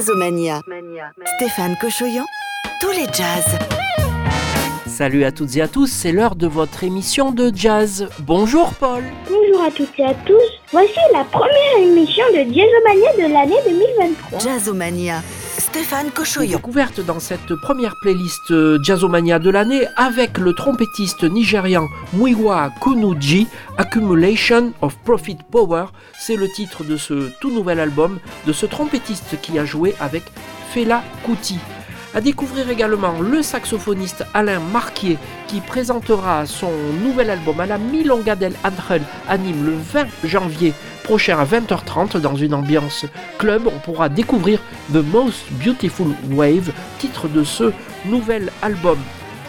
Jazzomania. Stéphane Cochoyan, tous les jazz. Salut à toutes et à tous, c'est l'heure de votre émission de jazz. Bonjour Paul. Bonjour à toutes et à tous. Voici la première émission de Jazzomania de l'année 2023. Jazzomania. Stéphane Cochoyan. Découverte dans cette première playlist euh, Jazzomania de l'année avec le trompettiste nigérian Muiwa Kunuji, Accumulation of Profit Power. C'est le titre de ce tout nouvel album de ce trompettiste qui a joué avec Fela Kuti. À découvrir également le saxophoniste Alain Marquier qui présentera son nouvel album à la Milonga del Ángel anime le 20 janvier prochain à 20h30 dans une ambiance club. On pourra découvrir The Most Beautiful Wave, titre de ce nouvel album.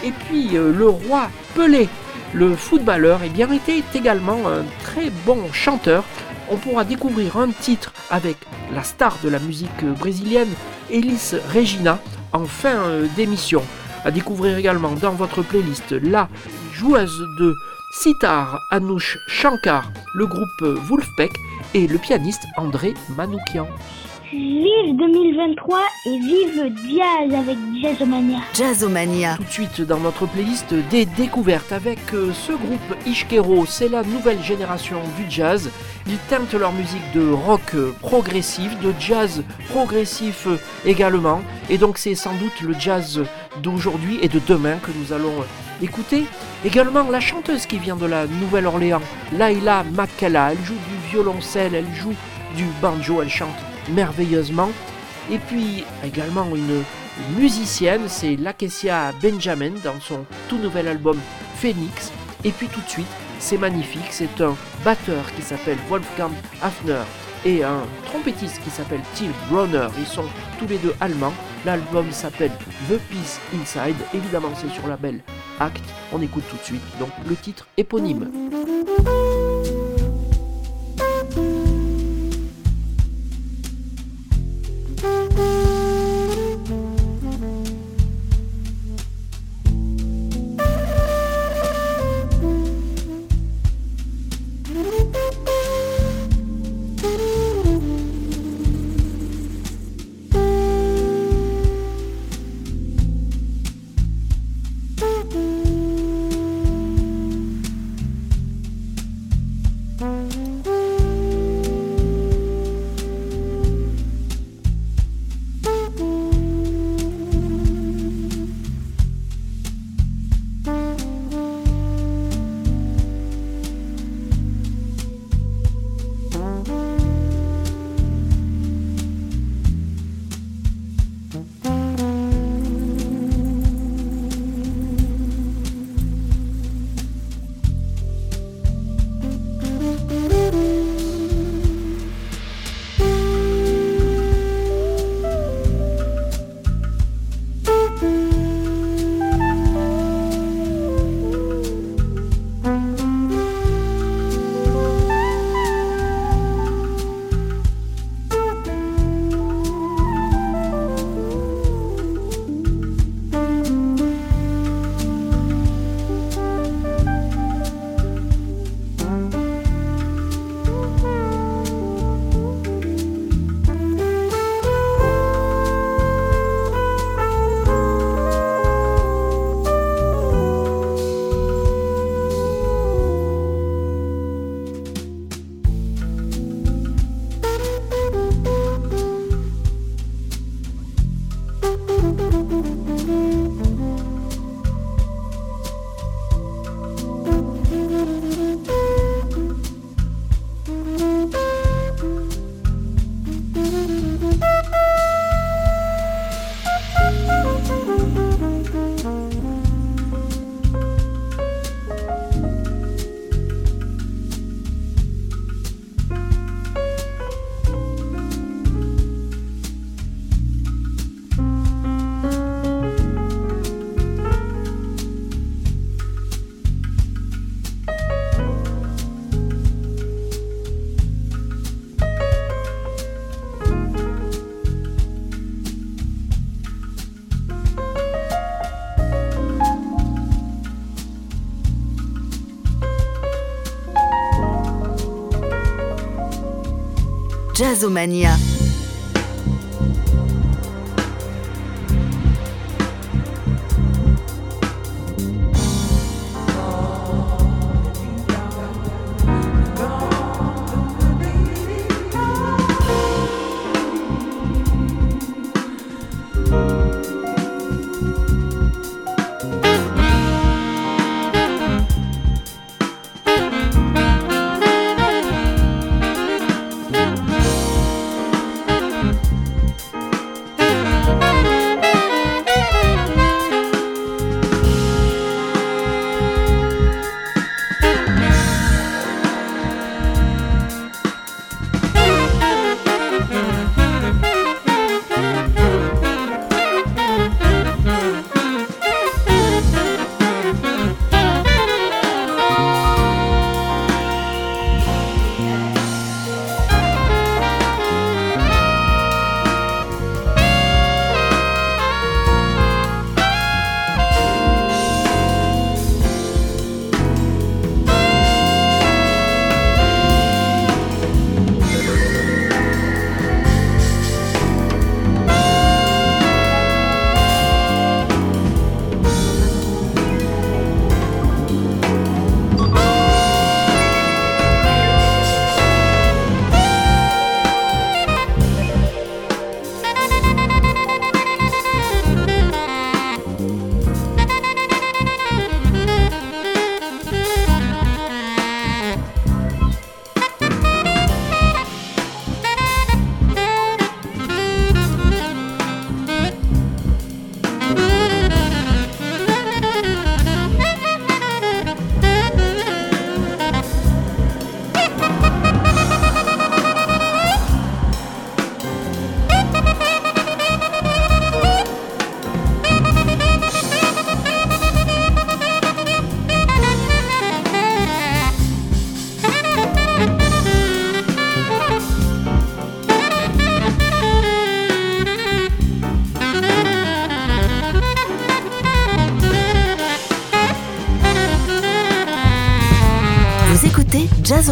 Et puis euh, le roi Pelé, le footballeur, eh bien, était également un très bon chanteur. On pourra découvrir un titre avec la star de la musique brésilienne, Elis Regina, en fin euh, d'émission. À découvrir également dans votre playlist la joueuse de sitar Anouche Shankar, le groupe Wolfpack et le pianiste André Manoukian. Vive 2023 et vive Jazz avec Jazzomania. Jazzomania. Tout de suite dans notre playlist des découvertes avec euh, ce groupe Ishkero, c'est la nouvelle génération du jazz. Ils teintent leur musique de rock progressif, de jazz progressif également. Et donc c'est sans doute le jazz d'aujourd'hui et de demain que nous allons écouter. Également la chanteuse qui vient de la Nouvelle-Orléans, Laila Makela. Elle joue du violoncelle, elle joue du banjo, elle chante merveilleusement. Et puis également une musicienne, c'est Lakesia Benjamin dans son tout nouvel album Phoenix. Et puis tout de suite, c'est magnifique, c'est un batteur qui s'appelle Wolfgang Hafner et un trompettiste qui s'appelle Till Brunner. Ils sont tous les deux allemands. L'album s'appelle The Peace Inside. Évidemment, c'est sur la belle Act. On écoute tout de suite donc le titre éponyme. Jazzomania.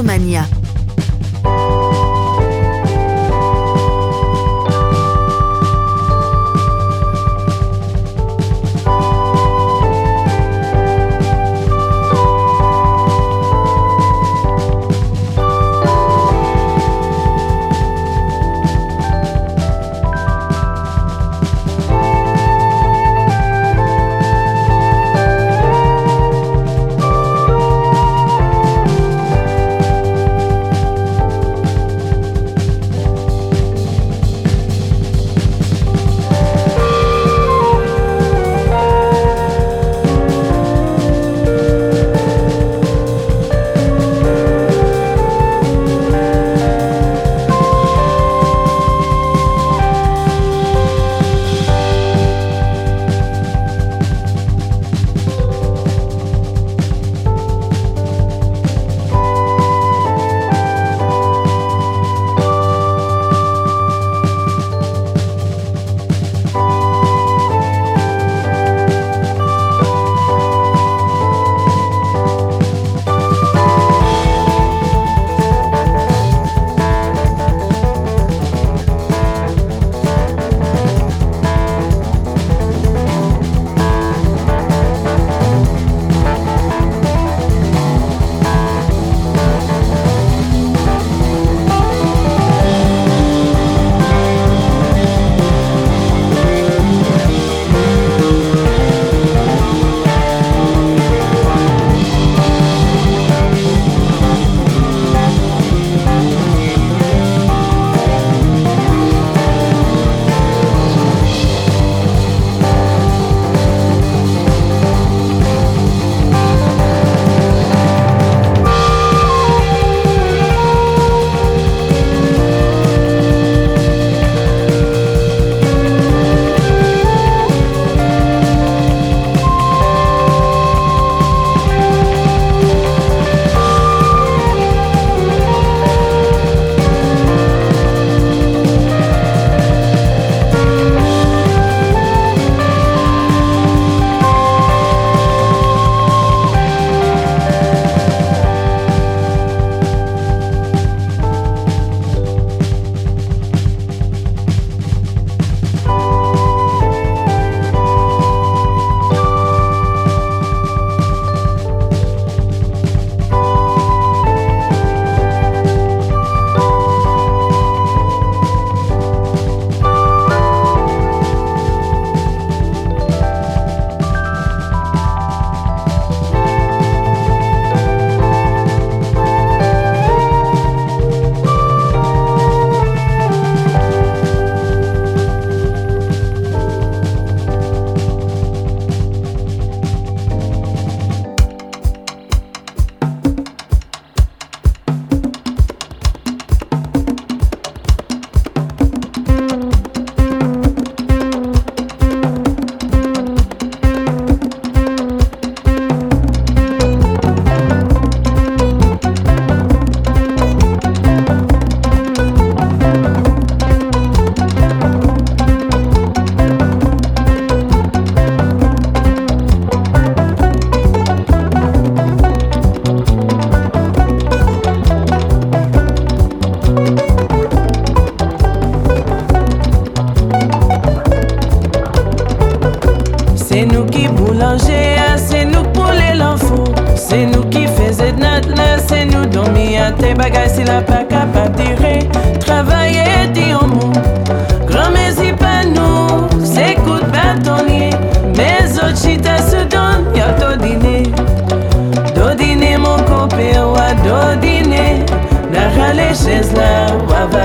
Mania.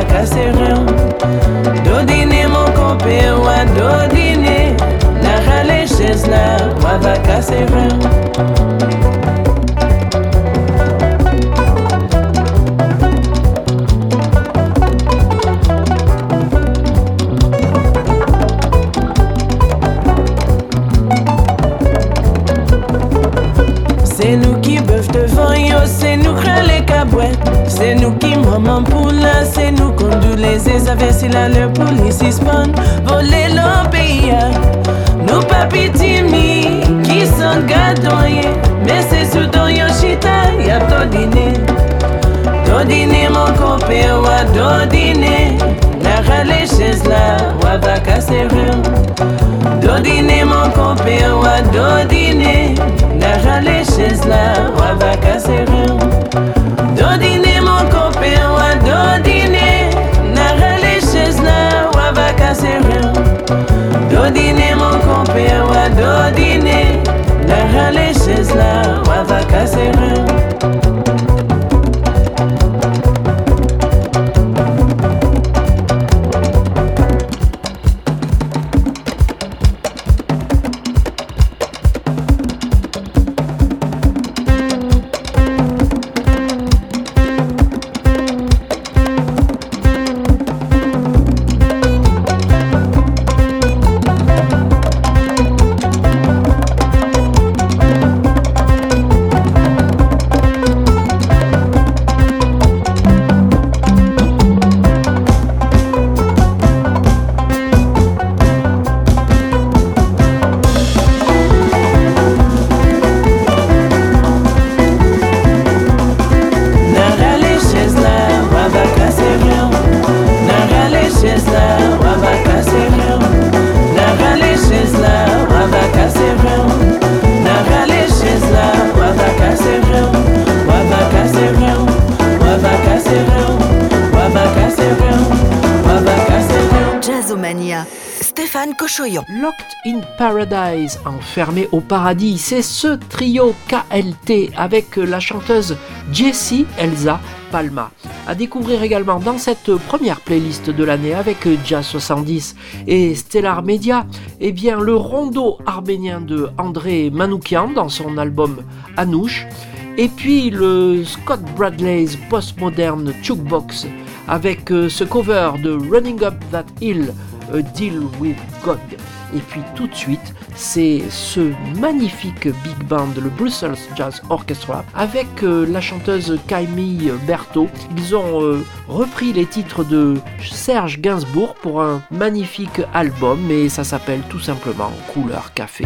caserão Dodine mokope wa dodine. Narra leixes na, ou a satisfan Vole lan peya Nou pa pitim ni Ki san gadoye Men se sou don yon chita Yap dodine mon kompe wa dodine Na rale chez la Wa baka serur Dodine mon kompe wa dodine Na rale chez la Wa baka serur Dodine mon kope wa dodine Na rale chez Enfermé au paradis, c'est ce trio KLT avec la chanteuse Jessie Elsa Palma. À découvrir également dans cette première playlist de l'année avec Jazz 70 et Stellar Media, eh bien le rondo arménien de André Manoukian dans son album Anouche, et puis le Scott Bradley's postmodern Jukebox avec euh, ce cover de Running Up That Hill, A Deal with God. Et puis tout de suite, c'est ce magnifique big band, le Brussels Jazz Orchestra, avec euh, la chanteuse Camille Berthaud. Ils ont euh, repris les titres de Serge Gainsbourg pour un magnifique album, et ça s'appelle tout simplement Couleur Café.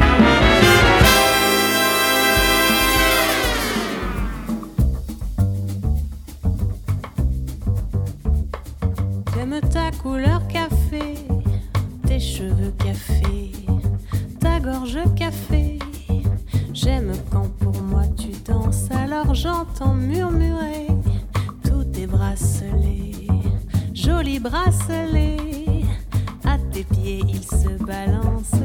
J'aime quand pour moi tu danses, alors j'entends murmurer tous tes bracelets, jolis bracelets. À tes pieds ils se balancent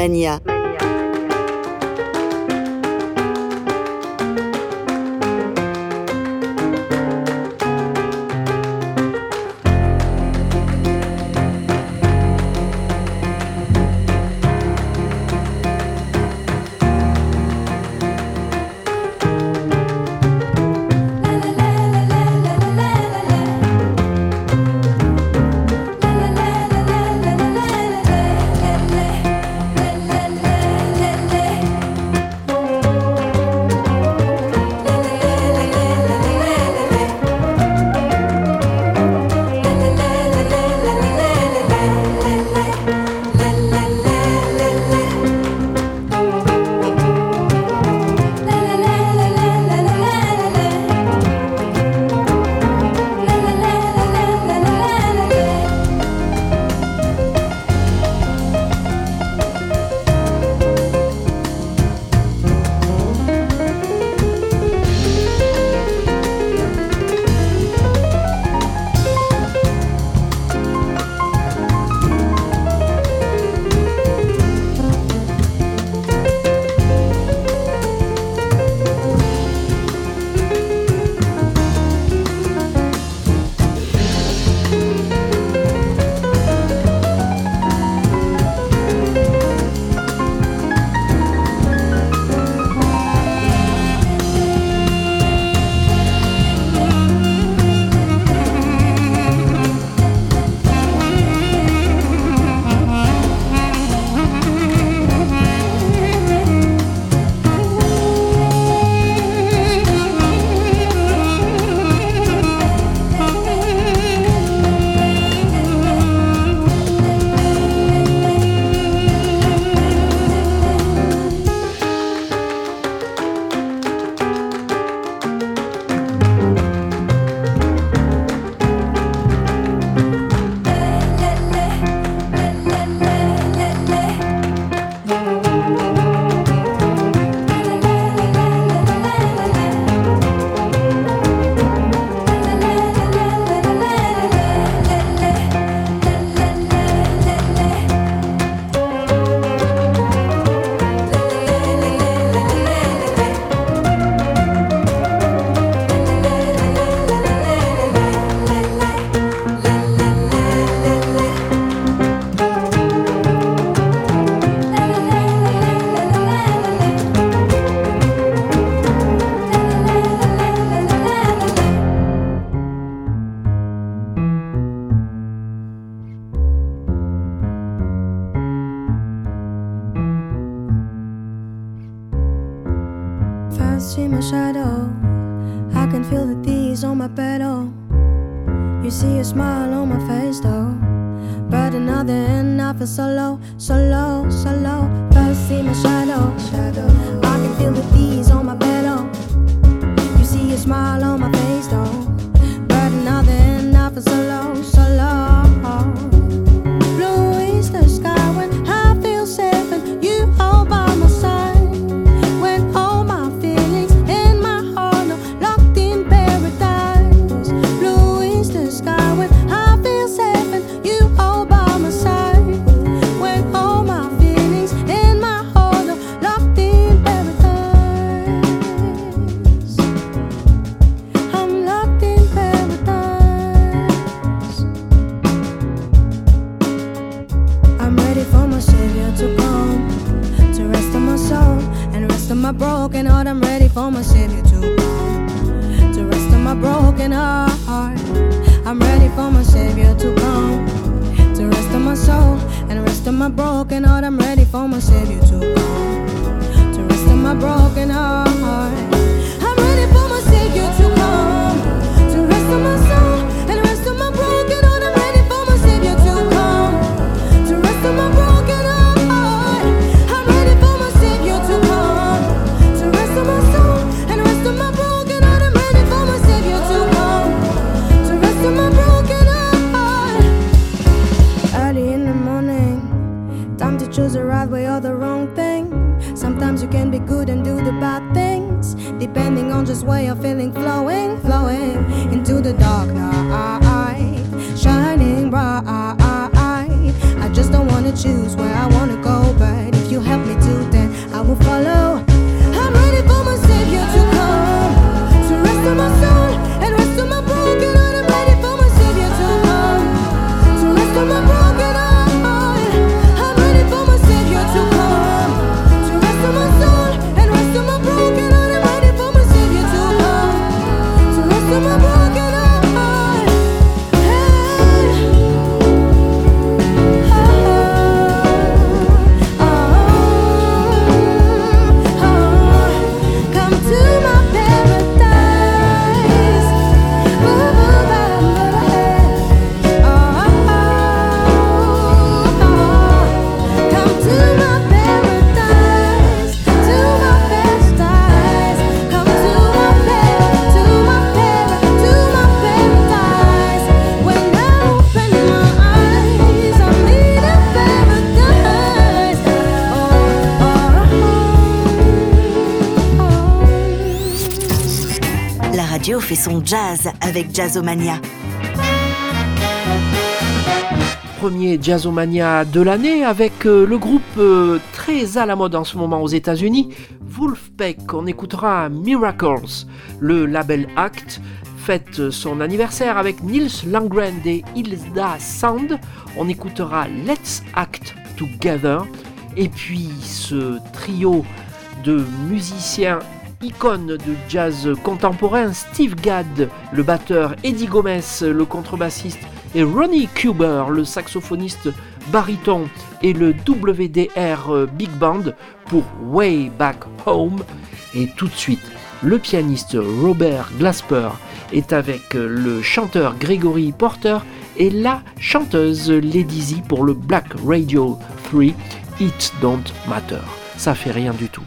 Jazzomania. Jazz avec Jazzomania. Premier Jazzomania de l'année avec euh, le groupe euh, très à la mode en ce moment aux États-Unis, Wolfpack. On écoutera Miracles. Le label Act fête son anniversaire avec Nils Langren et Hilda Sand. On écoutera Let's Act Together. Et puis ce trio de musiciens icônes de jazz contemporain, Steve Gadd, le batteur, Eddie Gomez, le contrebassiste, et Ronnie Cuber, le saxophoniste baryton, et le WDR Big Band pour Way Back Home. Et tout de suite, le pianiste Robert Glasper est avec le chanteur Gregory Porter et la chanteuse Lady Z pour le Black Radio 3 It Don't Matter. Ça fait rien du tout.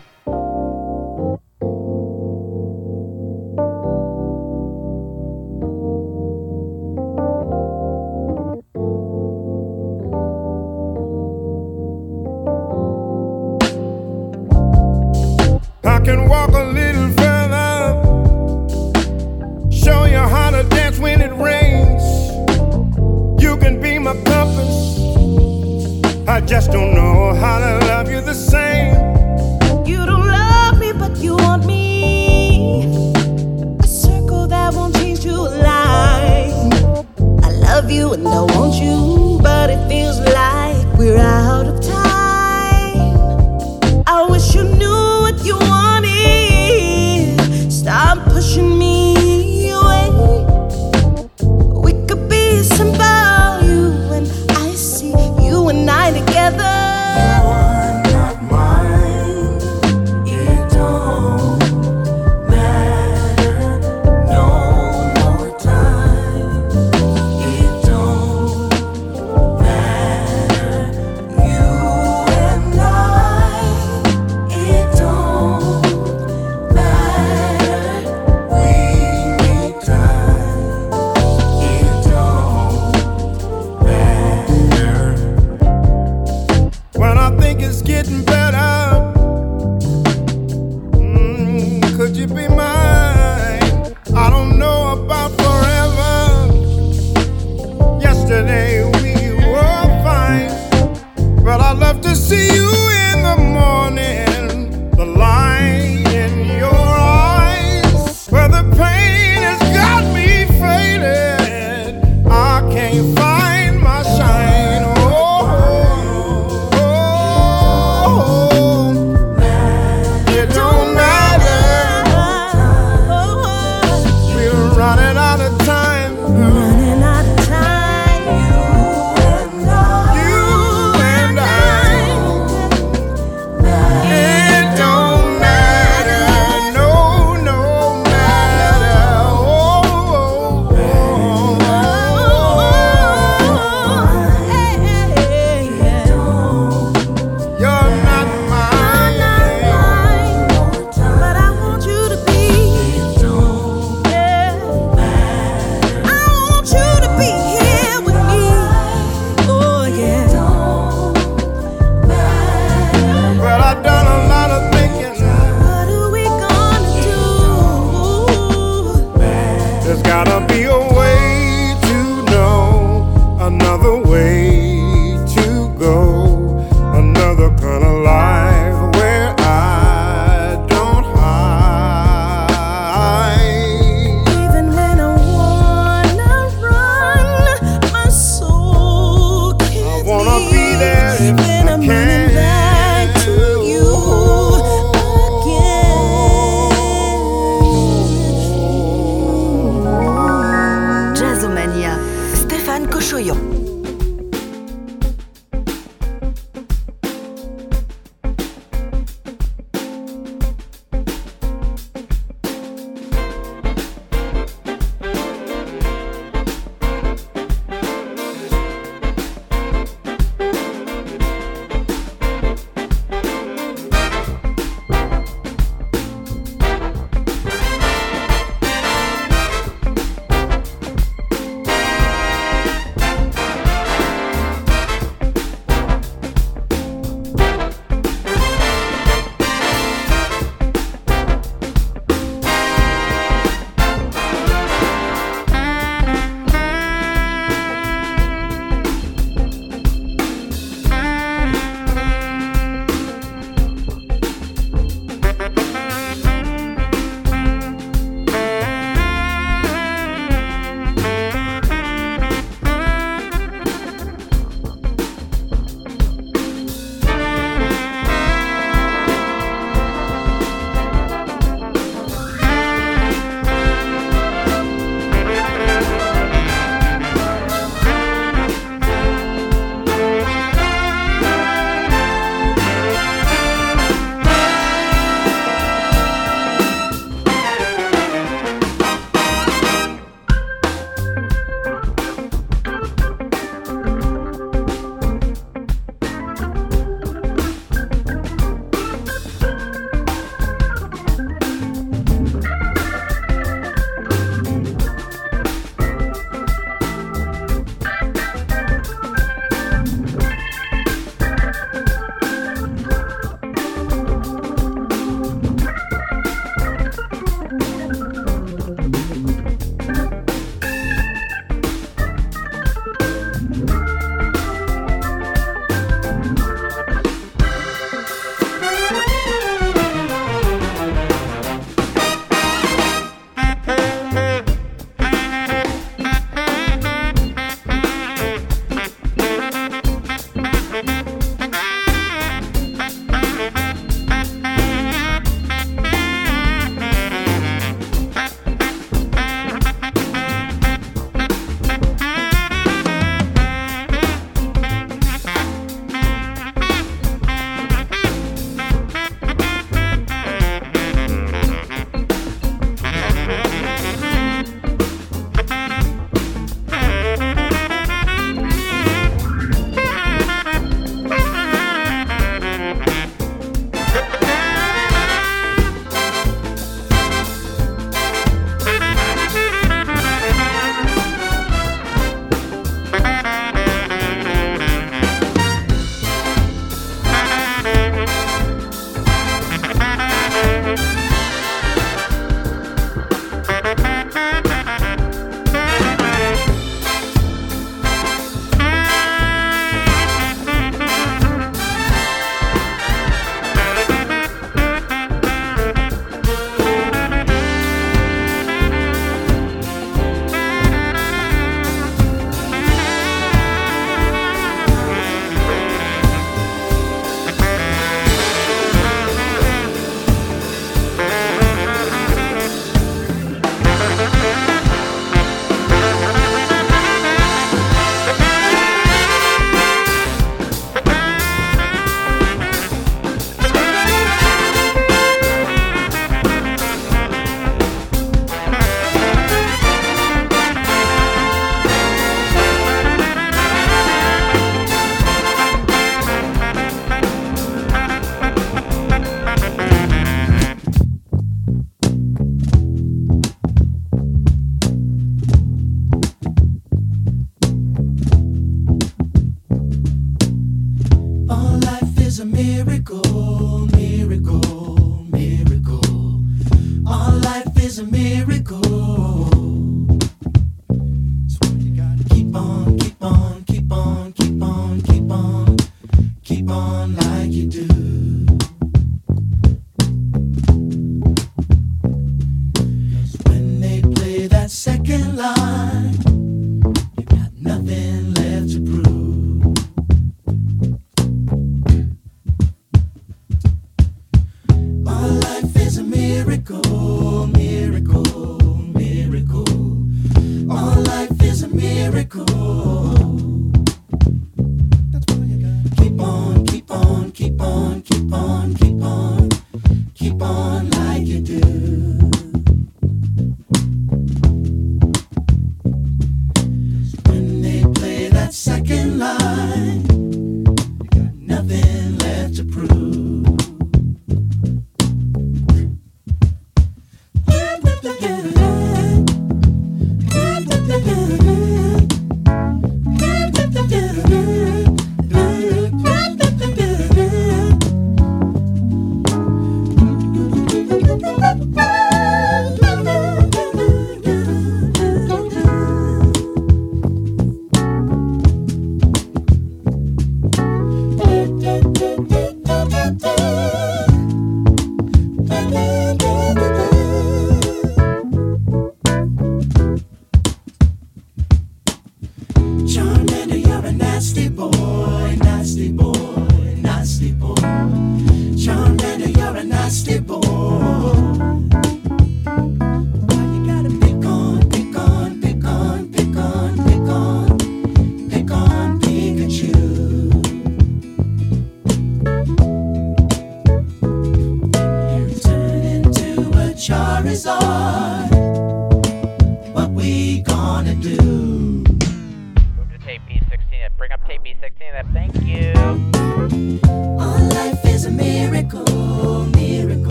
is a miracle.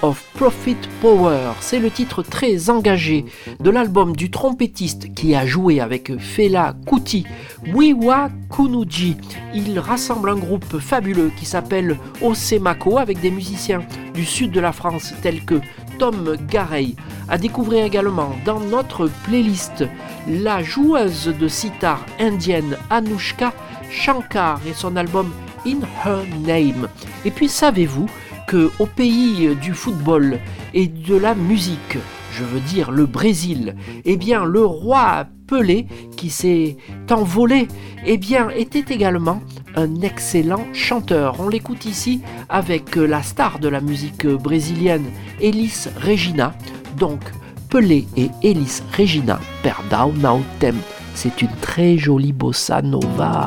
Of Profit Power, c'est le titre très engagé de l'album du trompettiste qui a joué avec Fela Kuti, Wiwa Kunuji. Il rassemble un groupe fabuleux qui s'appelle Osemako avec des musiciens du sud de la France tels que Tom Garey. À découvrir également dans notre playlist la joueuse de sitar indienne Anushka Shankar et son album In Her Name. Et puis savez-vous au pays du football et de la musique, je veux dire le Brésil, eh bien le roi Pelé qui s'est envolé, eh était également un excellent chanteur. On l'écoute ici avec la star de la musique brésilienne, Elis Regina. Donc Pelé et Elis Regina, Perdão Now Tem. C'est une très jolie bossa nova.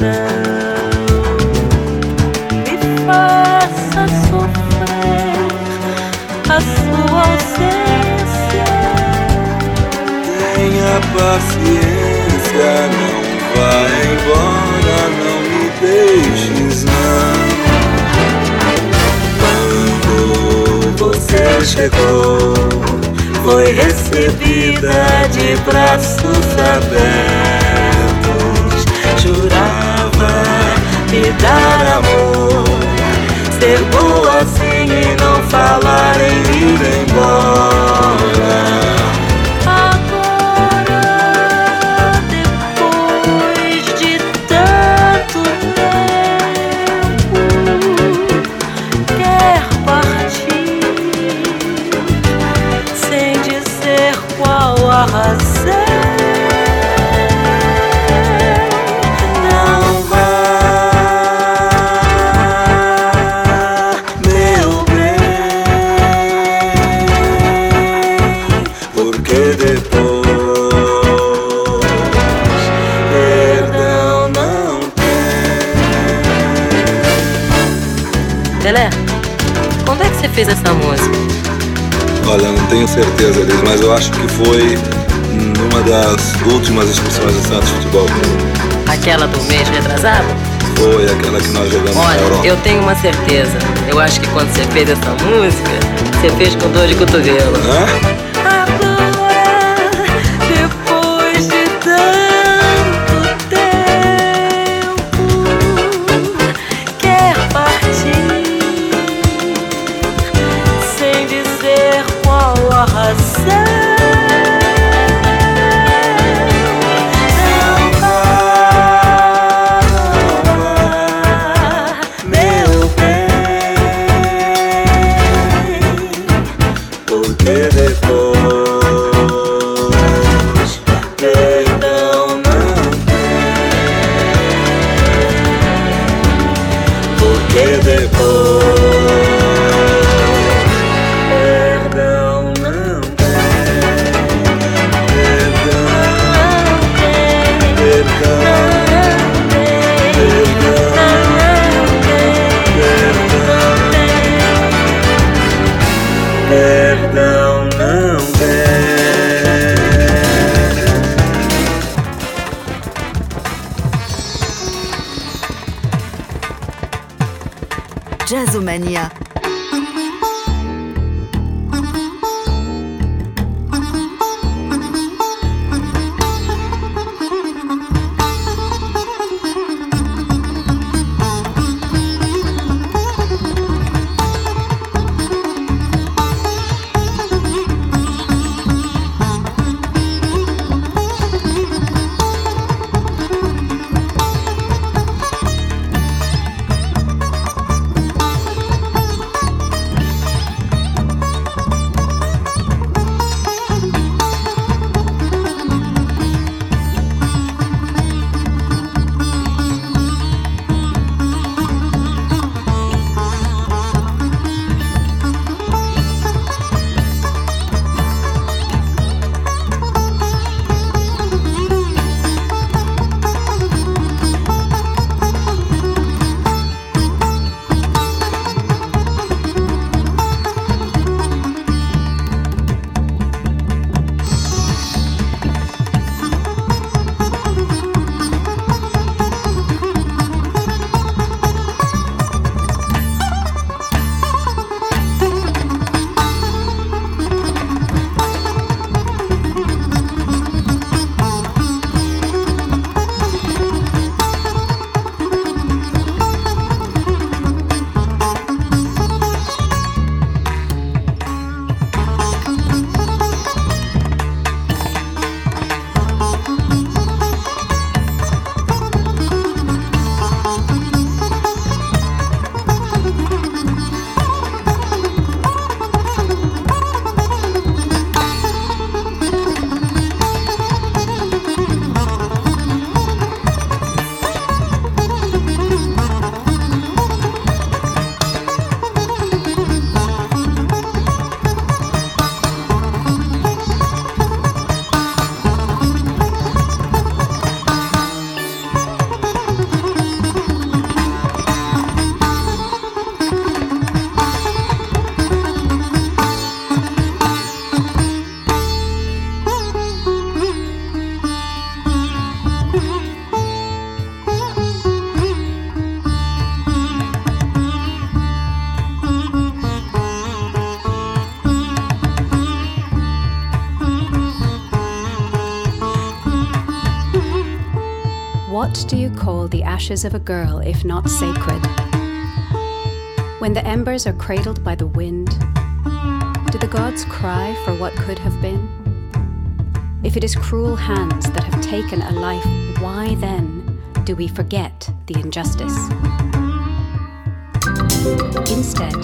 não me faça sofrer a sua ausência. Tenha paciência, não vá embora, não me deixes não. Quando você chegou, foi recebida de braços abertos me dar amor. Ser boa assim e não falar em ir embora. Fez essa música? Olha, não tenho certeza, Liz, mas eu acho que foi numa das últimas excursões do Santos Futebol Aquela do mês retrasado? Foi, aquela que nós jogamos Olha, na Europa. eu tenho uma certeza. Eu acho que quando você fez essa música, você fez com dor de cotovelo. Hã? What do you call the ashes of a girl if not sacred? When the embers are cradled by the wind, do the gods cry for what could have been? If it is cruel hands that have taken a life, why then do we forget the injustice? Instead,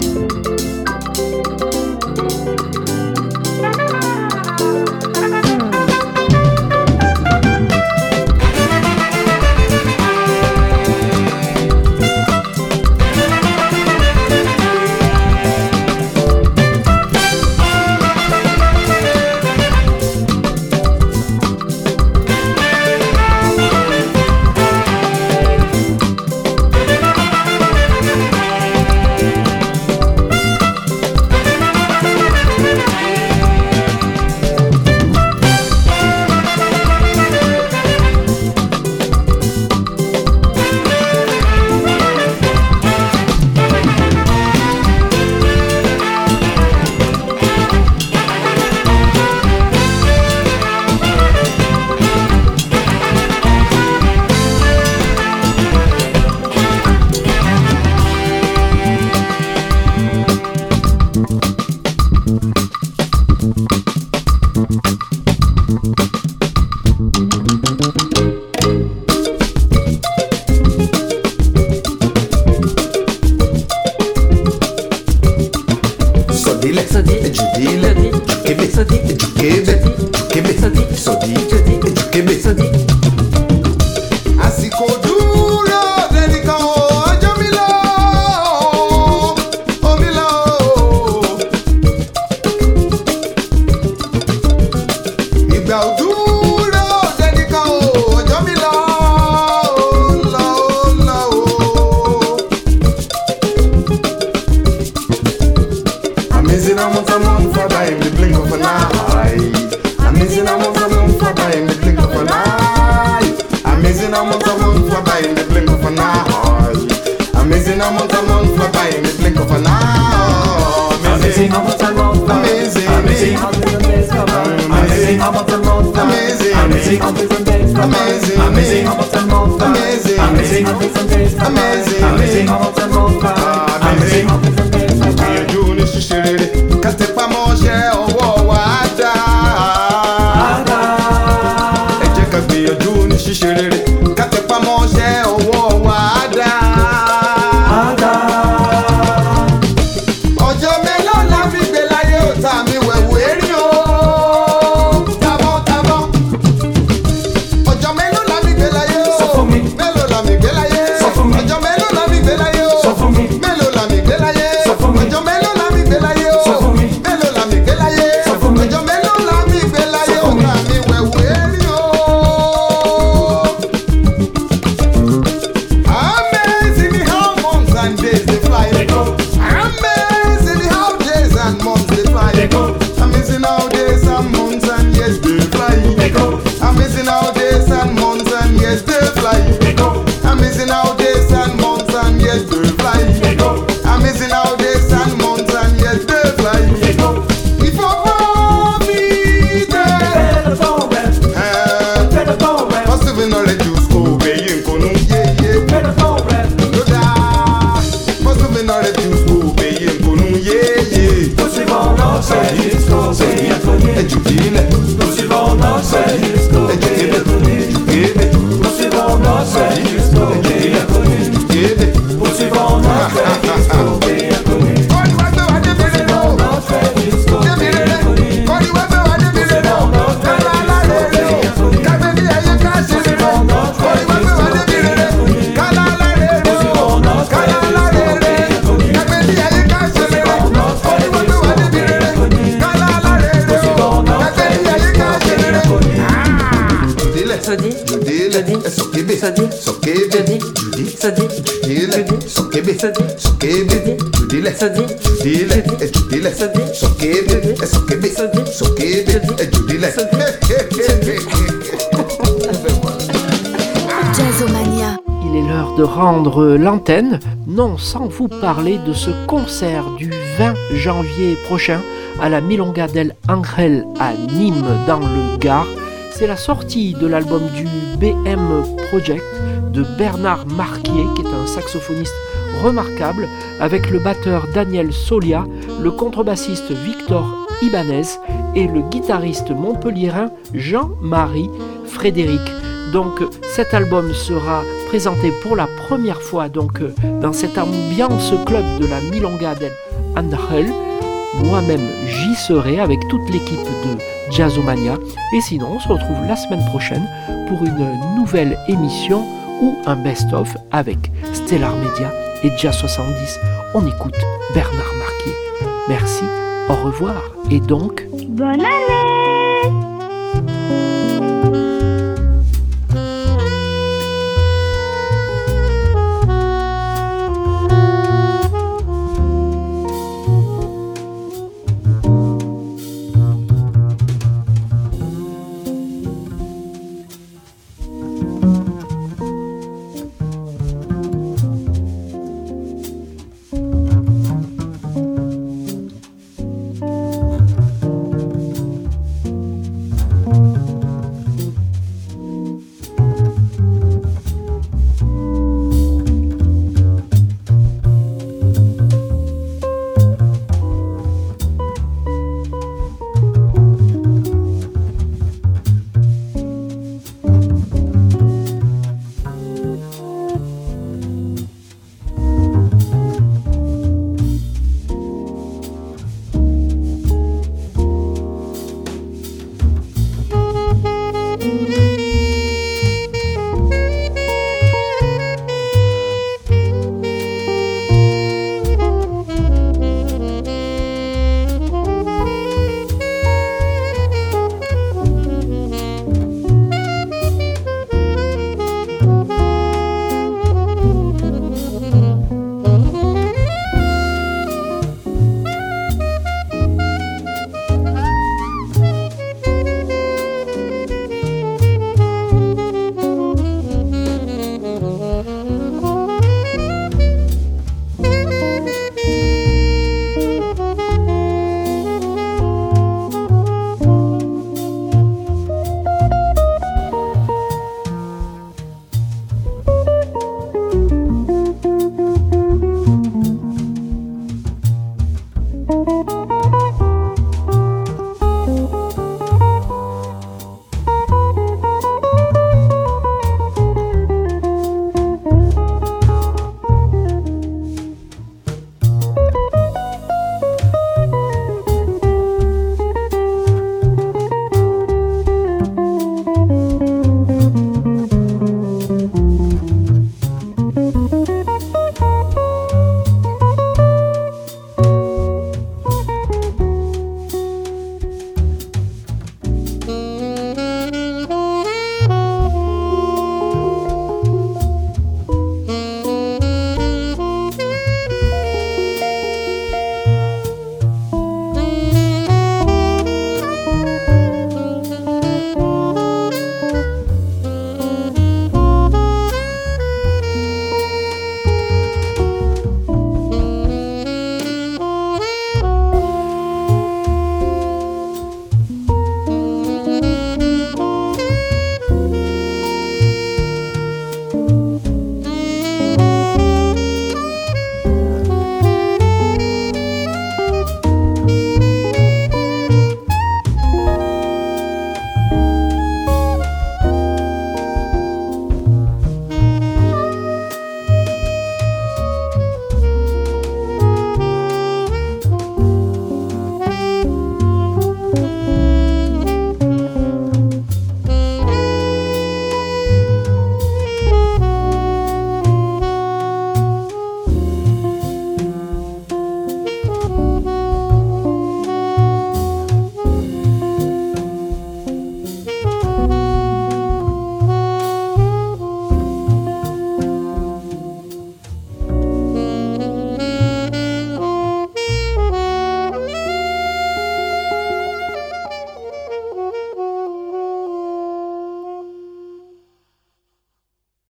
eye in the blink of an eye. Amazing amount of moon for die in the blink of an eye. Amazing amount of moon for die in the blink of an eye. Amazing amount of moon for die in the blink of an eye. Amazing amount of moon. Amazing. Amazing how different days come Amazing how much moon. Amazing. Amazing how different days come Amazing. Amazing how much moon. Amazing. Amazing how different days come Amazing. Amazing how much Il est l'heure de rendre l'antenne, non sans vous parler de ce concert du 20 janvier prochain à la Milonga del Angel à Nîmes dans le Gard. C'est la sortie de l'album du BM Project de Bernard Marquier, qui est un saxophoniste remarquable, avec le batteur Daniel Solia, le contrebassiste Victor Ibanez et le guitariste montpelliérain Jean-Marie Frédéric. Donc cet album sera présenté pour la première fois donc dans cette ambiance club de la Milonga del Angel. Moi-même j'y serai avec toute l'équipe de Jazzomania et sinon on se retrouve la semaine prochaine pour une nouvelle émission ou un best-of avec Stellar Media et Jazz 70. On écoute Bernard Marquier. Merci, au revoir et donc... Bonne année